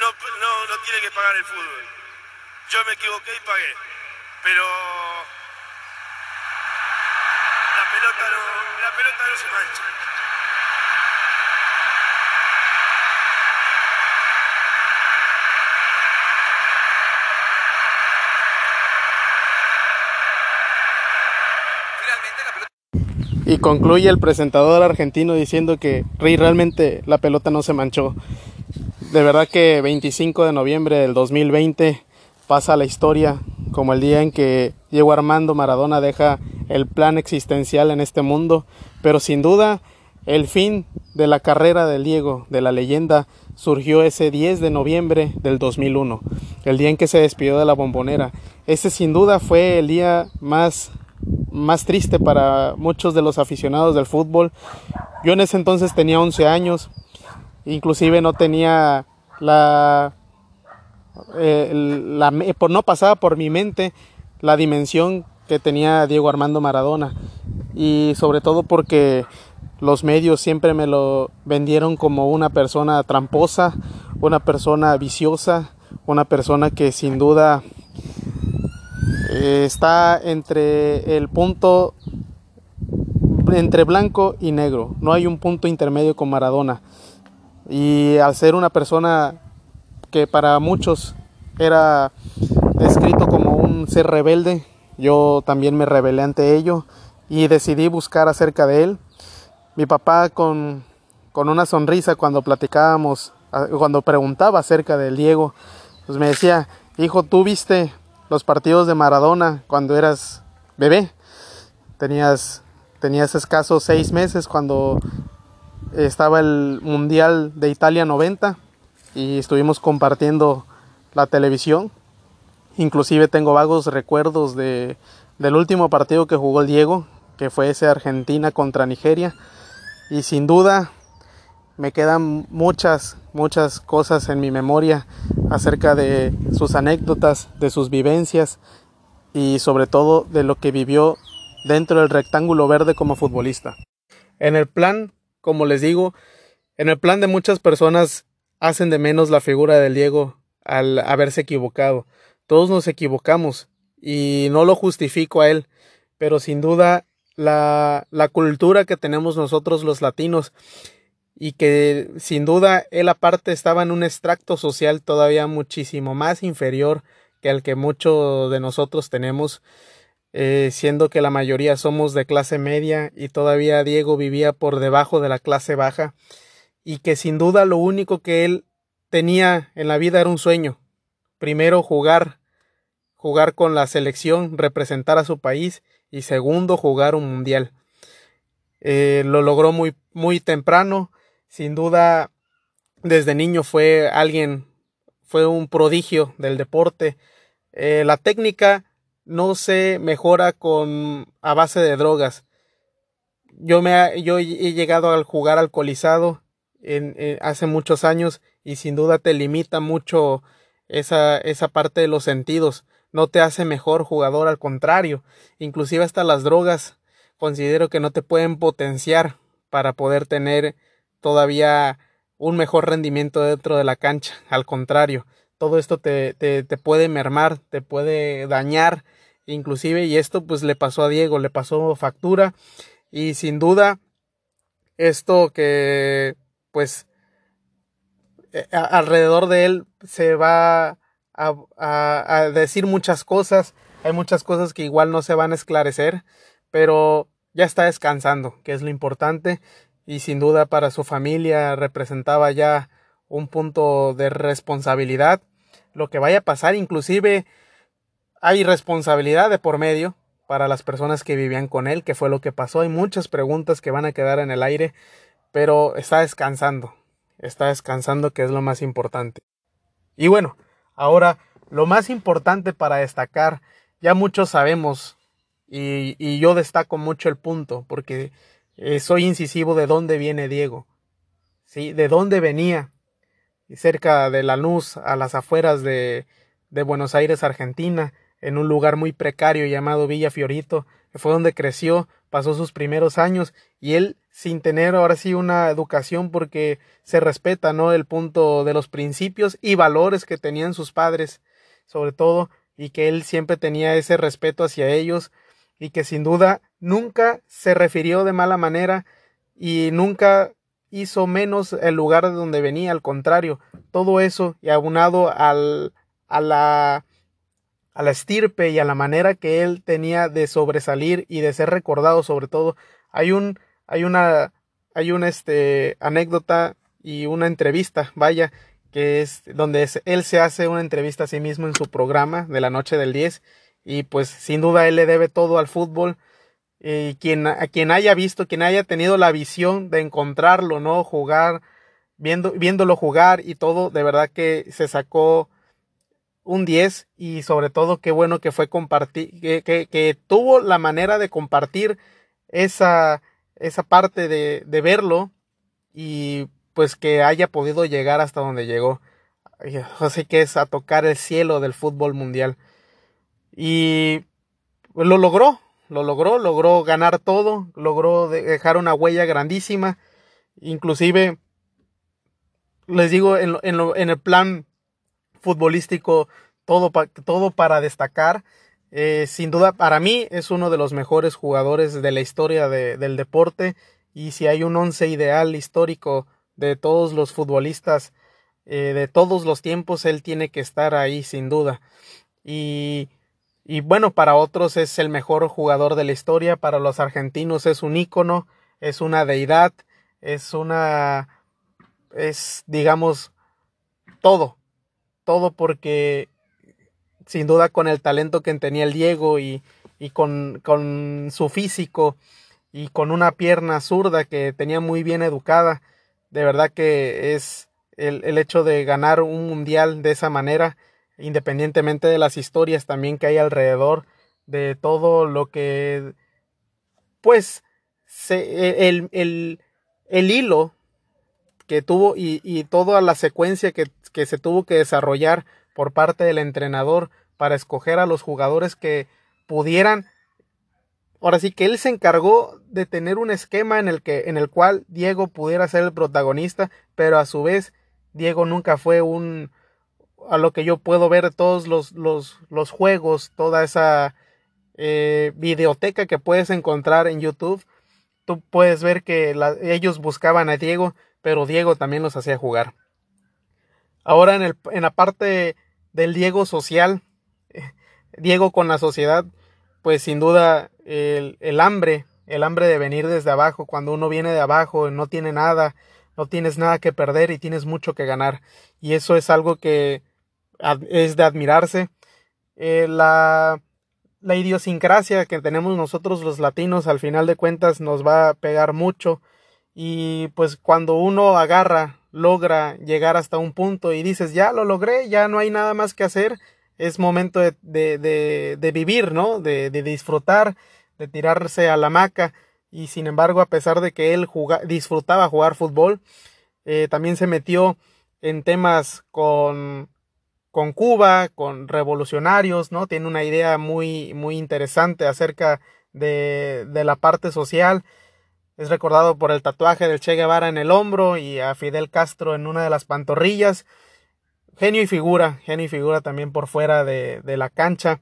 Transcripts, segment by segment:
no, no, no tiene que pagar el fútbol. Yo me equivoqué y pagué. Pero la pelota no, la pelota no se mancha. Y concluye el presentador argentino diciendo que realmente la pelota no se manchó. De verdad que 25 de noviembre del 2020 pasa la historia como el día en que Diego Armando Maradona deja el plan existencial en este mundo, pero sin duda el fin de la carrera del Diego, de la leyenda, surgió ese 10 de noviembre del 2001, el día en que se despidió de la bombonera. Ese sin duda fue el día más más triste para muchos de los aficionados del fútbol. Yo en ese entonces tenía 11 años, inclusive no tenía la, eh, no pasaba por mi mente la dimensión que tenía Diego Armando Maradona y sobre todo porque los medios siempre me lo vendieron como una persona tramposa, una persona viciosa, una persona que sin duda eh, está entre el punto entre blanco y negro. No hay un punto intermedio con Maradona. Y al ser una persona que para muchos era descrito como un ser rebelde, yo también me rebelé ante ello y decidí buscar acerca de él. Mi papá con, con una sonrisa cuando platicábamos, cuando preguntaba acerca del Diego, pues me decía, hijo, tú viste los partidos de Maradona cuando eras bebé. Tenías, tenías escasos seis meses cuando estaba el Mundial de Italia 90 y estuvimos compartiendo la televisión. Inclusive tengo vagos recuerdos de, del último partido que jugó el Diego, que fue ese Argentina contra Nigeria. Y sin duda me quedan muchas, muchas cosas en mi memoria acerca de sus anécdotas, de sus vivencias y sobre todo de lo que vivió dentro del rectángulo verde como futbolista. En el plan, como les digo, en el plan de muchas personas hacen de menos la figura del Diego al haberse equivocado. Todos nos equivocamos y no lo justifico a él, pero sin duda la, la cultura que tenemos nosotros los latinos y que sin duda él aparte estaba en un extracto social todavía muchísimo más inferior que el que muchos de nosotros tenemos, eh, siendo que la mayoría somos de clase media y todavía Diego vivía por debajo de la clase baja y que sin duda lo único que él tenía en la vida era un sueño, primero jugar, jugar con la selección, representar a su país y segundo jugar un mundial. Eh, lo logró muy, muy temprano, sin duda, desde niño fue alguien, fue un prodigio del deporte. Eh, la técnica no se mejora con a base de drogas. Yo me yo he llegado a jugar alcoholizado en, hace muchos años y sin duda te limita mucho esa, esa parte de los sentidos. No te hace mejor jugador, al contrario. Inclusive hasta las drogas considero que no te pueden potenciar para poder tener todavía un mejor rendimiento dentro de la cancha. Al contrario, todo esto te, te, te, puede mermar, te puede dañar, inclusive, y esto pues le pasó a Diego, le pasó factura, y sin duda, esto que pues eh, alrededor de él se va a, a decir muchas cosas, hay muchas cosas que igual no se van a esclarecer, pero ya está descansando, que es lo importante, y sin duda para su familia representaba ya un punto de responsabilidad. Lo que vaya a pasar, inclusive hay responsabilidad de por medio para las personas que vivían con él, que fue lo que pasó. Hay muchas preguntas que van a quedar en el aire, pero está descansando. está descansando, que es lo más importante. Y bueno, ahora lo más importante para destacar, ya muchos sabemos, y, yo destaco mucho el punto, porque eh, soy incisivo de dónde viene Diego, ¿sí? De dónde venía, cerca de la luz, a las afueras de, de Buenos Aires, Argentina, en un lugar muy precario llamado Villa Fiorito, que fue donde creció, pasó sus primeros años y él sin tener ahora sí una educación porque se respeta, ¿no? El punto de los principios y valores que tenían sus padres, sobre todo, y que él siempre tenía ese respeto hacia ellos y que sin duda nunca se refirió de mala manera y nunca hizo menos el lugar de donde venía, al contrario, todo eso y abunado al, a la a la estirpe y a la manera que él tenía de sobresalir y de ser recordado sobre todo. Hay un, hay una, hay una este, anécdota y una entrevista, vaya, que es donde él se hace una entrevista a sí mismo en su programa de la noche del 10 y pues sin duda él le debe todo al fútbol y quien, quien haya visto, quien haya tenido la visión de encontrarlo, ¿no? Jugar, viendo, viéndolo jugar y todo, de verdad que se sacó un 10 y sobre todo qué bueno que fue compartir, que, que, tuvo la manera de compartir esa, esa parte de, de, verlo y pues que haya podido llegar hasta donde llegó. Así que es a tocar el cielo del fútbol mundial. Y lo logró, lo logró, logró ganar todo, logró dejar una huella grandísima. Inclusive, les digo, en, en, en el plan futbolístico, todo, todo para destacar. Eh, sin duda, para mí es uno de los mejores jugadores de la historia del deporte. Y si hay un once ideal histórico de todos los futbolistas eh, de todos los tiempos, él tiene que estar ahí sin duda. Y, y bueno, para otros es el mejor jugador de la historia, para los argentinos es un ícono, es una deidad, es una, es digamos, todo, todo porque sin duda con el talento que tenía el Diego y, y con, con, su físico y con una pierna zurda que tenía muy bien educada, de verdad que es el, el hecho de ganar un mundial de esa manera, independientemente de las historias también que hay alrededor, de todo lo que, pues, se, el, el, el hilo que tuvo y, y toda la secuencia que, que se tuvo que desarrollar por parte del entrenador para escoger a los jugadores que pudieran ahora sí que él se encargó de tener un esquema en el que en el cual Diego pudiera ser el protagonista pero a su vez Diego nunca fue un a lo que yo puedo ver todos los, los, los juegos toda esa eh, videoteca que puedes encontrar en YouTube tú puedes ver que ellos buscaban a Diego pero Diego también los hacía jugar. Ahora en, el, en la parte del Diego social, Diego con la sociedad, pues sin duda el, el, hambre, el hambre de venir desde abajo, cuando uno viene de abajo, no tiene nada, no tienes nada que perder y tienes mucho que ganar. Y eso es algo que es de admirarse. Eh, la, la idiosincrasia que tenemos nosotros los latinos al final de cuentas nos va a pegar mucho y pues cuando uno agarra, logra llegar hasta un punto y dices, ya lo logré, ya no hay nada más que hacer, es momento de, de, de, vivir, ¿no? De, disfrutar, de tirarse a la hamaca. Y sin embargo, a pesar de que él disfrutaba jugar fútbol, eh, también se metió en temas con, con Cuba, con revolucionarios, ¿no? Tiene una idea muy, muy interesante acerca de, de la parte social es recordado por el tatuaje del Che Guevara en el hombro y a Fidel Castro en una de las pantorrillas. Genio y figura, genio y figura también por fuera de, de la cancha.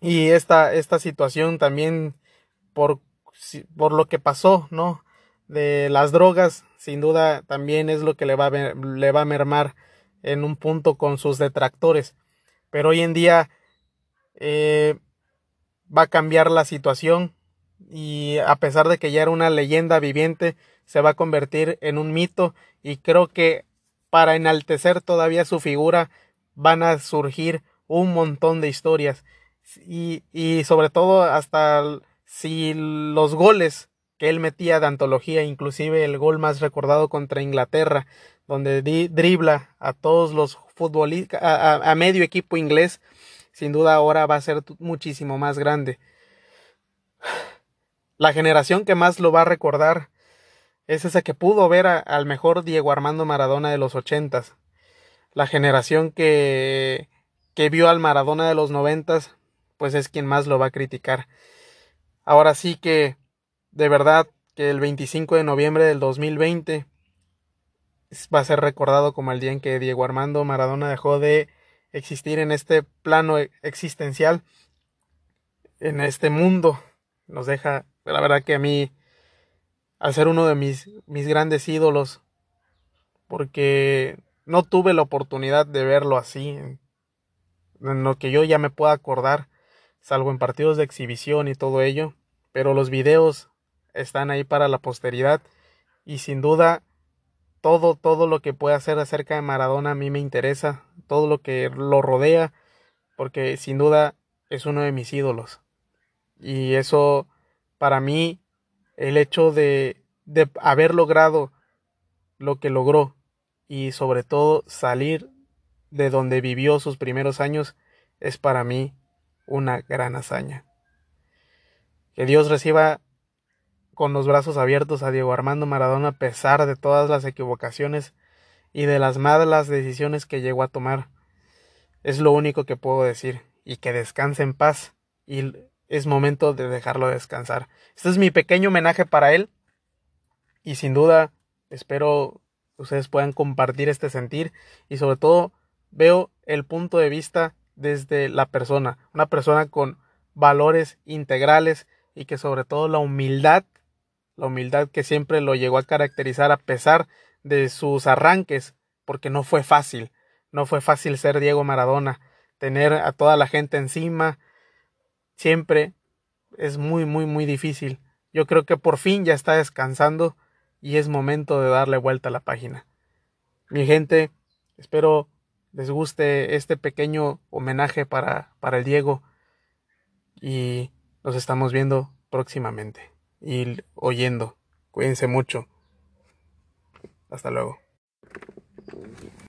Y esta, esta situación también por, por lo que pasó, ¿no? De las drogas, sin duda también es lo que le va, a, le va a mermar en un punto con sus detractores. Pero hoy en día eh, va a cambiar la situación y a pesar de que ya era una leyenda viviente, se va a convertir en un mito y creo que para enaltecer todavía su figura van a surgir un montón de historias y, y sobre todo hasta si los goles que él metía de antología, inclusive el gol más recordado contra Inglaterra, donde dribla a todos los futbolistas, a, medio equipo inglés, sin duda ahora va a ser muchísimo más grande. La generación que más lo va a recordar es esa que pudo ver al mejor Diego Armando Maradona de los ochentas. La generación que, que vio al Maradona de los noventas, pues es quien más lo va a criticar. Ahora sí que, de verdad, que el 25 de noviembre del 2020 va a ser recordado como el día en que Diego Armando Maradona dejó de existir en este plano e-, existencial, en este mundo. Nos deja, la verdad que a mí, al ser uno de mis, mis grandes ídolos, porque no tuve la oportunidad de verlo así, en, en lo que yo ya me pueda acordar, salvo en partidos de exhibición y todo ello, pero los videos están ahí para la posteridad y sin duda todo, todo lo que pueda hacer acerca de Maradona a mí me interesa, todo lo que lo rodea, porque sin duda es uno de mis ídolos. Y eso, para mí, el hecho de, de haber logrado lo que logró y sobre todo salir de donde vivió sus primeros años es para mí una gran hazaña. Que Dios reciba con los brazos abiertos a Diego Armando Maradona a pesar de todas las equivocaciones y de las malas decisiones que llegó a tomar. Es lo único que puedo decir y que descanse en paz y es momento de dejarlo descansar. Este es mi pequeño homenaje para él y sin duda espero ustedes puedan compartir este sentir y sobre todo veo el punto de vista desde la persona, una persona con valores integrales y que sobre todo la humildad la humildad que siempre lo llegó a caracterizar a pesar de sus arranques, porque no fue fácil, no fue fácil ser Diego Maradona, tener a toda la gente encima, siempre es muy, muy, muy difícil. Yo creo que por fin ya está descansando y es momento de darle vuelta a la página. Mi gente, espero les guste este pequeño homenaje para, para el Diego y nos estamos viendo próximamente y oyendo. Cuídense mucho. Hasta luego.